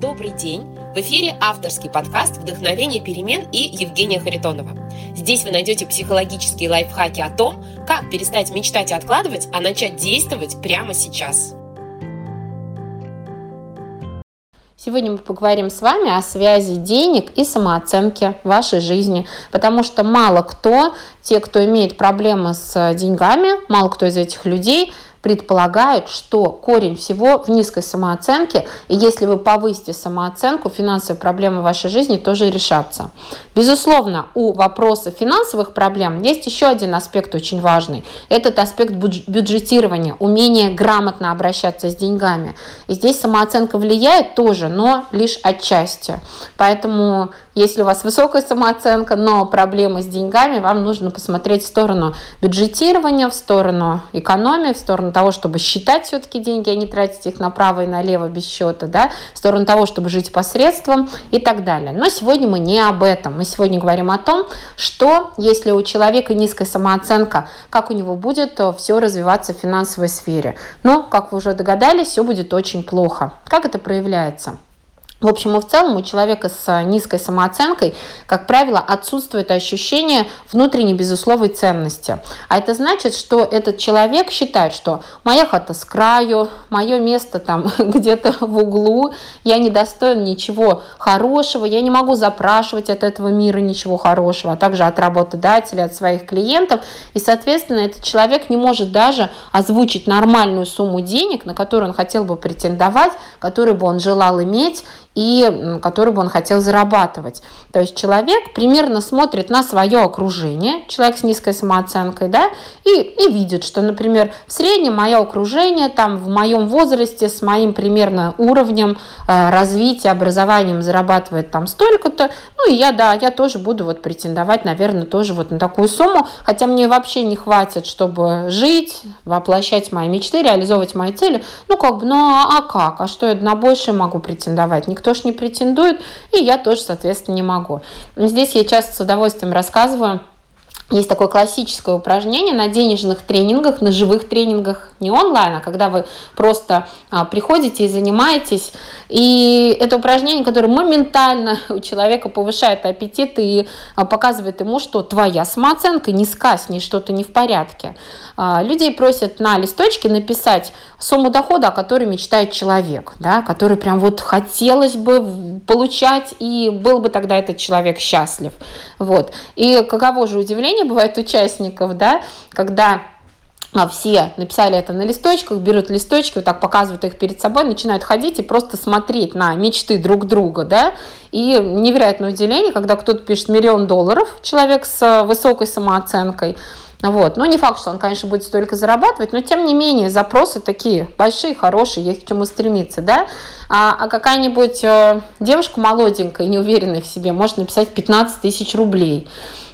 Добрый день! В эфире авторский подкаст «Вдохновение перемен» и Евгения Харитонова. Здесь вы найдете психологические лайфхаки о том, как перестать мечтать и откладывать, а начать действовать прямо сейчас. Сегодня мы поговорим с вами о связи денег и самооценки в вашей жизни, потому что мало кто, те, кто имеет проблемы с деньгами, мало кто из этих людей – предполагают, что корень всего в низкой самооценке, и если вы повысите самооценку, финансовые проблемы в вашей жизни тоже решатся. Безусловно, у вопроса финансовых проблем есть еще один аспект очень важный. Этот аспект бюджетирования, умение грамотно обращаться с деньгами. И здесь самооценка влияет тоже, но лишь отчасти. Поэтому если у вас высокая самооценка, но проблемы с деньгами, вам нужно посмотреть в сторону бюджетирования, в сторону экономии, в сторону того, чтобы считать все-таки деньги, а не тратить их направо и налево без счета, да, в сторону того, чтобы жить посредством и так далее. Но сегодня мы не об этом. Мы сегодня говорим о том, что если у человека низкая самооценка, как у него будет все развиваться в финансовой сфере. Но, как вы уже догадались, все будет очень плохо. Как это проявляется? В общем и в целом у человека с низкой самооценкой, как правило, отсутствует ощущение внутренней безусловной ценности. А это значит, что этот человек считает, что моя хата с краю, мое место там где-то в углу, я не достоин ничего хорошего, я не могу запрашивать от этого мира ничего хорошего, а также от работодателя, от своих клиентов. И, соответственно, этот человек не может даже озвучить нормальную сумму денег, на которую он хотел бы претендовать, которую бы он желал иметь, и который бы он хотел зарабатывать. То есть человек примерно смотрит на свое окружение, человек с низкой самооценкой, да, и, и видит, что, например, в среднем мое окружение там в моем возрасте с моим примерно уровнем э, развития, образованием зарабатывает там столько-то, ну и я, да, я тоже буду вот претендовать, наверное, тоже вот на такую сумму, хотя мне вообще не хватит, чтобы жить, воплощать мои мечты, реализовывать мои цели, ну как бы, ну а, а как, а что я на большее могу претендовать? Никто ж не претендует, и я тоже, соответственно, не могу. Здесь я часто с удовольствием рассказываю есть такое классическое упражнение на денежных тренингах, на живых тренингах, не онлайн, а когда вы просто а, приходите и занимаетесь. И это упражнение, которое моментально у человека повышает аппетит и а, показывает ему, что твоя самооценка низка, с ней что-то не в порядке. А, людей просят на листочке написать сумму дохода, о которой мечтает человек, да, который прям вот хотелось бы получать, и был бы тогда этот человек счастлив. Вот. И каково же удивление бывает участников, да, когда а все написали это на листочках, берут листочки, вот так показывают их перед собой, начинают ходить и просто смотреть на мечты друг друга, да, и невероятное удивление, когда кто-то пишет миллион долларов, человек с высокой самооценкой, вот. Ну, не факт, что он, конечно, будет столько зарабатывать, но, тем не менее, запросы такие большие, хорошие, есть к чему стремиться, да. А, а какая-нибудь э, девушка молоденькая, неуверенная в себе, может написать 15 тысяч рублей.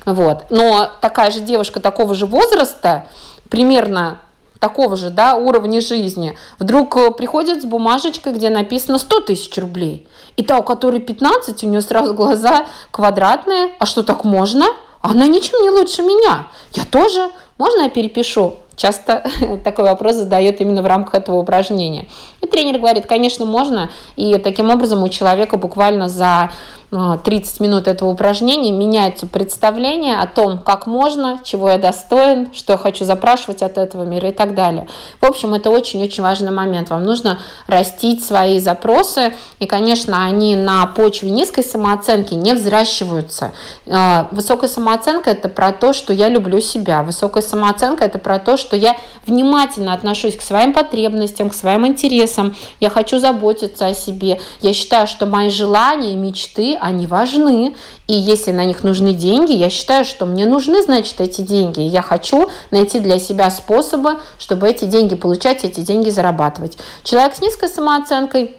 Вот. Но такая же девушка такого же возраста, примерно такого же да, уровня жизни, вдруг э, приходит с бумажечкой, где написано 100 тысяч рублей. И та, у которой 15, у нее сразу глаза квадратные. А что так можно? она ничем не лучше меня. Я тоже. Можно я перепишу? Часто такой вопрос задает именно в рамках этого упражнения. И тренер говорит, конечно, можно. И таким образом у человека буквально за 30 а, минут этого упражнения меняется представление о том, как можно, чего я достоин, что я хочу запрашивать от этого мира и так далее. В общем, это очень-очень важный момент. Вам нужно растить свои запросы, и, конечно, они на почве низкой самооценки не взращиваются. А, высокая самооценка – это про то, что я люблю себя. Высокая самооценка – это про то, что я внимательно отношусь к своим потребностям, к своим интересам, я хочу заботиться о себе. Я считаю, что мои желания, мечты, они важны. И если на них нужны деньги, я считаю, что мне нужны, значит, эти деньги. я хочу найти для себя способы, чтобы эти деньги получать, эти деньги зарабатывать. Человек с низкой самооценкой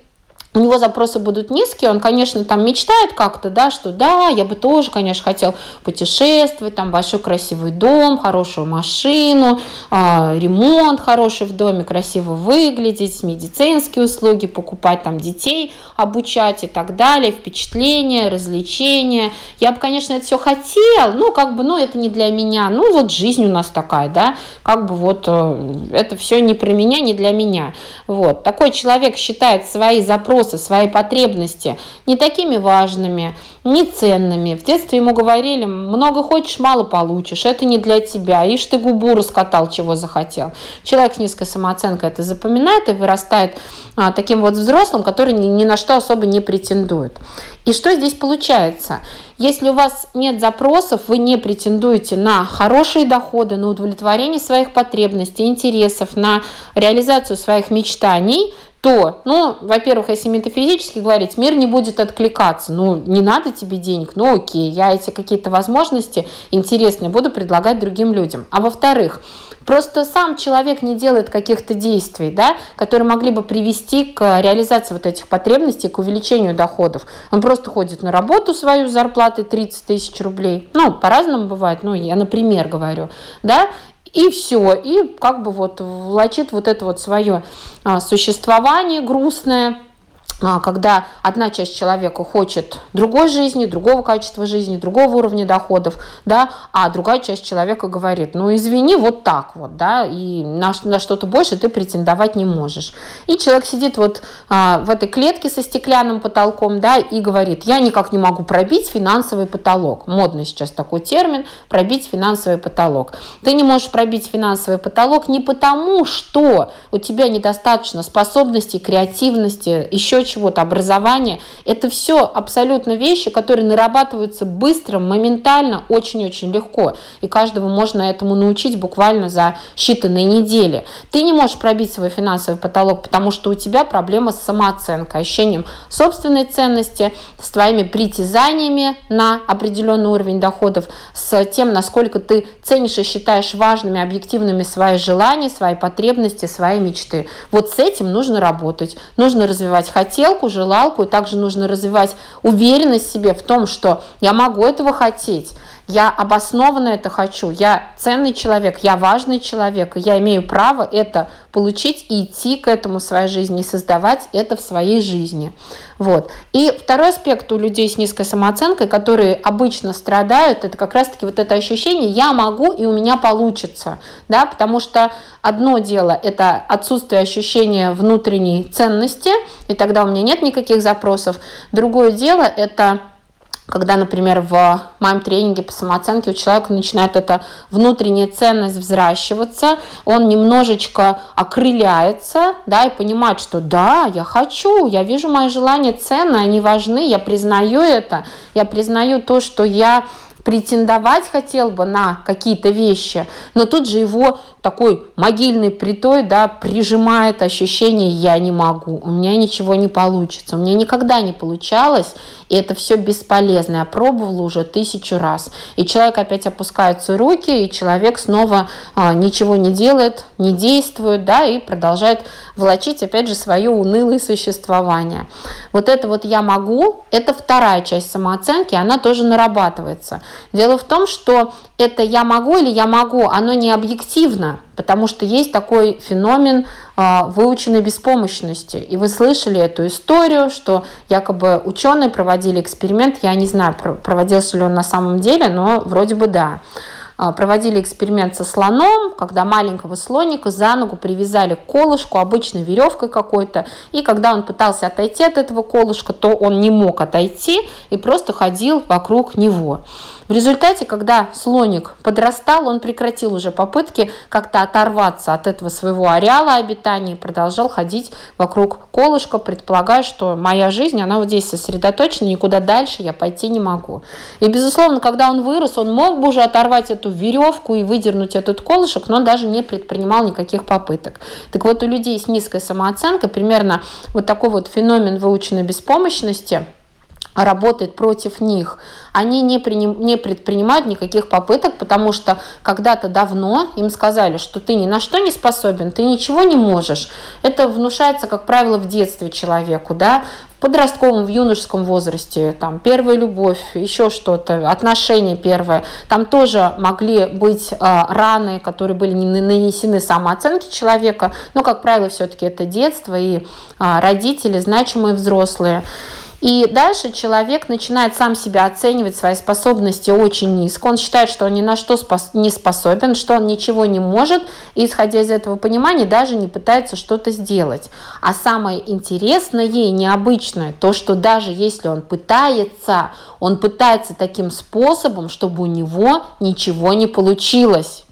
у него запросы будут низкие, он, конечно, там мечтает как-то, да, что да, я бы тоже, конечно, хотел путешествовать, там большой красивый дом, хорошую машину, э, ремонт хороший в доме, красиво выглядеть, медицинские услуги покупать, там детей обучать и так далее, впечатления, развлечения. Я бы, конечно, это все хотел, ну, как бы, ну, это не для меня, ну, вот жизнь у нас такая, да, как бы вот э, это все не про меня, не для меня. Вот. Такой человек считает свои запросы запросы, свои потребности не такими важными, не ценными. В детстве ему говорили, много хочешь, мало получишь, это не для тебя. Ишь ты губу раскатал, чего захотел. Человек с низкой самооценкой это запоминает и вырастает а, таким вот взрослым, который ни, ни на что особо не претендует. И что здесь получается? Если у вас нет запросов, вы не претендуете на хорошие доходы, на удовлетворение своих потребностей, интересов, на реализацию своих мечтаний – то, ну, во-первых, если метафизически говорить, мир не будет откликаться. Ну, не надо тебе денег, ну окей, я эти какие-то возможности интересные буду предлагать другим людям. А во-вторых, Просто сам человек не делает каких-то действий, да, которые могли бы привести к реализации вот этих потребностей, к увеличению доходов. Он просто ходит на работу свою с зарплатой 30 тысяч рублей. Ну, по-разному бывает, ну, я, например, говорю, да, и все, и как бы вот влачит вот это вот свое а, существование грустное, когда одна часть человека хочет другой жизни, другого качества жизни, другого уровня доходов, да, а другая часть человека говорит, ну извини, вот так вот, да, и на, на что-то больше ты претендовать не можешь. И человек сидит вот а, в этой клетке со стеклянным потолком, да, и говорит, я никак не могу пробить финансовый потолок. Модный сейчас такой термин, пробить финансовый потолок. Ты не можешь пробить финансовый потолок не потому, что у тебя недостаточно способностей, креативности, еще чего-то, образование. Это все абсолютно вещи, которые нарабатываются быстро, моментально, очень-очень легко. И каждого можно этому научить буквально за считанные недели. Ты не можешь пробить свой финансовый потолок, потому что у тебя проблема с самооценкой, ощущением собственной ценности, с твоими притязаниями на определенный уровень доходов, с тем, насколько ты ценишь и считаешь важными, объективными свои желания, свои потребности, свои мечты. Вот с этим нужно работать. Нужно развивать хотелки, хотелку, желалку, и также нужно развивать уверенность в себе в том, что я могу этого хотеть, я обоснованно это хочу, я ценный человек, я важный человек, и я имею право это получить и идти к этому в своей жизни, и создавать это в своей жизни. Вот. И второй аспект у людей с низкой самооценкой, которые обычно страдают, это как раз-таки вот это ощущение «я могу и у меня получится», да, потому что одно дело – это отсутствие ощущения внутренней ценности, и тогда у меня нет никаких запросов. Другое дело – это когда, например, в моем тренинге по самооценке у человека начинает эта внутренняя ценность взращиваться, он немножечко окрыляется, да, и понимает, что да, я хочу, я вижу мои желания ценны, они важны, я признаю это, я признаю то, что я претендовать хотел бы на какие-то вещи, но тут же его такой могильный притой, да, прижимает ощущение «я не могу», «у меня ничего не получится», «у меня никогда не получалось», и это все бесполезно. Я пробовала уже тысячу раз. И человек опять опускаются руки, и человек снова а, ничего не делает, не действует, да, и продолжает влачить, опять же, свое унылое существование. Вот это вот «я могу» – это вторая часть самооценки, она тоже нарабатывается. Дело в том, что это «я могу» или «я могу», оно не объективно, потому что есть такой феномен э, выученной беспомощности. И вы слышали эту историю, что якобы ученые проводили эксперимент, я не знаю, проводился ли он на самом деле, но вроде бы да. А, проводили эксперимент со слоном, когда маленького слоника за ногу привязали к колышку, обычной веревкой какой-то, и когда он пытался отойти от этого колышка, то он не мог отойти и просто ходил вокруг него. В результате, когда слоник подрастал, он прекратил уже попытки как-то оторваться от этого своего ареала обитания и продолжал ходить вокруг колышка, предполагая, что моя жизнь, она вот здесь сосредоточена, никуда дальше я пойти не могу. И, безусловно, когда он вырос, он мог бы уже оторвать эту веревку и выдернуть этот колышек, но даже не предпринимал никаких попыток. Так вот, у людей с низкой самооценкой примерно вот такой вот феномен выученной беспомощности работает против них они не, приним, не предпринимают никаких попыток, потому что когда-то давно им сказали, что ты ни на что не способен, ты ничего не можешь. Это внушается, как правило, в детстве человеку, да, в подростковом, в юношеском возрасте, там, первая любовь, еще что-то, отношения первое, там тоже могли быть э, раны, которые были не нанесены самооценке человека, но, как правило, все-таки это детство и э, родители, значимые взрослые. И дальше человек начинает сам себя оценивать свои способности очень низко. Он считает, что он ни на что не способен, что он ничего не может, и исходя из этого понимания даже не пытается что-то сделать. А самое интересное и необычное, то, что даже если он пытается, он пытается таким способом, чтобы у него ничего не получилось.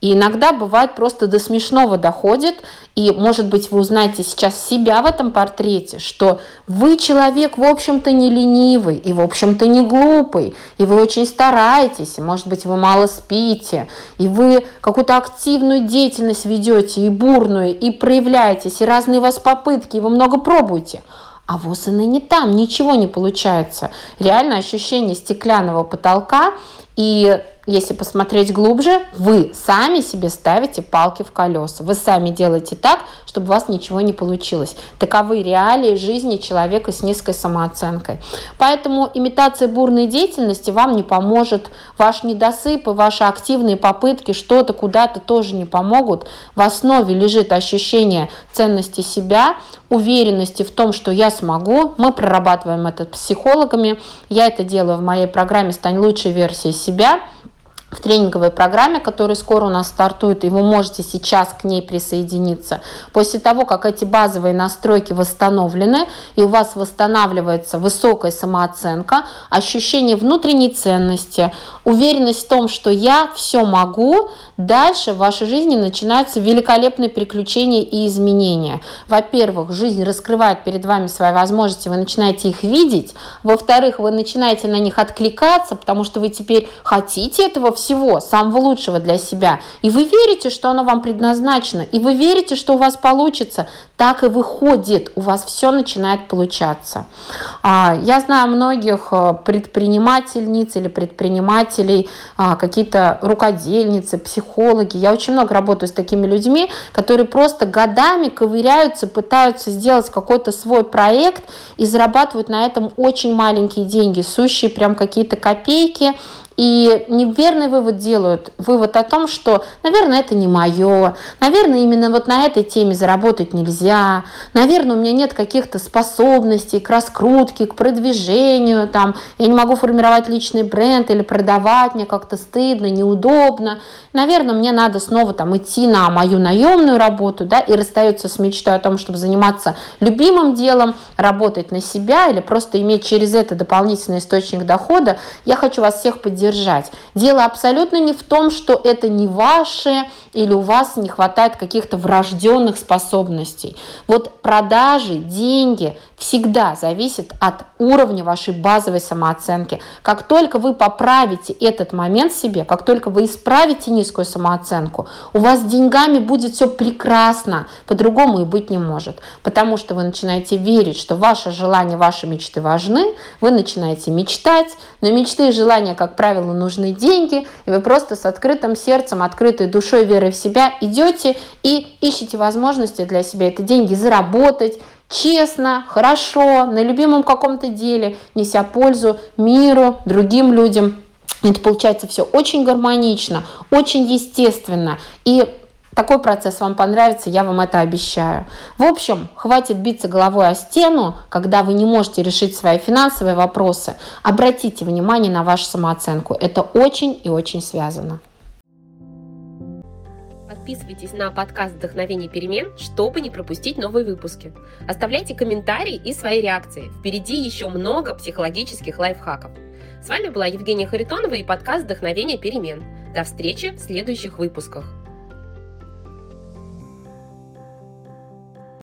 И иногда бывает просто до смешного доходит, и, может быть, вы узнаете сейчас себя в этом портрете, что вы человек, в общем-то, не ленивый, и, в общем-то, не глупый, и вы очень стараетесь, и, может быть, вы мало спите, и вы какую-то активную деятельность ведете, и бурную, и проявляетесь, и разные у вас попытки, и вы много пробуете. А вот и не там, ничего не получается. Реально ощущение стеклянного потолка и если посмотреть глубже, вы сами себе ставите палки в колеса. Вы сами делаете так, чтобы у вас ничего не получилось. Таковы реалии жизни человека с низкой самооценкой. Поэтому имитация бурной деятельности вам не поможет. Ваш недосып и ваши активные попытки что-то куда-то тоже не помогут. В основе лежит ощущение ценности себя, уверенности в том, что я смогу. Мы прорабатываем это с психологами. Я это делаю в моей программе «Стань лучшей версией себя» в тренинговой программе, которая скоро у нас стартует, и вы можете сейчас к ней присоединиться. После того, как эти базовые настройки восстановлены, и у вас восстанавливается высокая самооценка, ощущение внутренней ценности, уверенность в том, что я все могу, дальше в вашей жизни начинаются великолепные приключения и изменения. Во-первых, жизнь раскрывает перед вами свои возможности, вы начинаете их видеть. Во-вторых, вы начинаете на них откликаться, потому что вы теперь хотите этого всего, самого лучшего для себя. И вы верите, что оно вам предназначено, и вы верите, что у вас получится. Так и выходит, у вас все начинает получаться. А, я знаю многих э, предпринимательниц или предпринимателей, а, какие-то рукодельницы, психологи. Я очень много работаю с такими людьми, которые просто годами ковыряются, пытаются сделать какой-то свой проект и зарабатывают на этом очень маленькие деньги, сущие прям какие-то копейки, и неверный вывод делают. Вывод о том, что, наверное, это не мое, наверное, именно вот на этой теме заработать нельзя, наверное, у меня нет каких-то способностей к раскрутке, к продвижению, там, я не могу формировать личный бренд или продавать, мне как-то стыдно, неудобно. Наверное, мне надо снова там идти на мою наемную работу, да, и расстается с мечтой о том, чтобы заниматься любимым делом, работать на себя или просто иметь через это дополнительный источник дохода. Я хочу вас всех поддержать держать. Дело абсолютно не в том, что это не ваше или у вас не хватает каких-то врожденных способностей. Вот продажи, деньги всегда зависят от уровня вашей базовой самооценки. Как только вы поправите этот момент себе, как только вы исправите низкую самооценку, у вас с деньгами будет все прекрасно, по-другому и быть не может. Потому что вы начинаете верить, что ваше желание, ваши мечты важны, вы начинаете мечтать, но мечты и желания, как правило, нужны деньги, и вы просто с открытым сердцем, открытой душой, верой в себя идете и ищете возможности для себя это деньги заработать, честно, хорошо, на любимом каком-то деле, неся пользу миру, другим людям. Это получается все очень гармонично, очень естественно. И такой процесс вам понравится, я вам это обещаю. В общем, хватит биться головой о стену, когда вы не можете решить свои финансовые вопросы. Обратите внимание на вашу самооценку. Это очень и очень связано. Подписывайтесь на подкаст «Вдохновение перемен», чтобы не пропустить новые выпуски. Оставляйте комментарии и свои реакции. Впереди еще много психологических лайфхаков. С вами была Евгения Харитонова и подкаст «Вдохновение перемен». До встречи в следующих выпусках.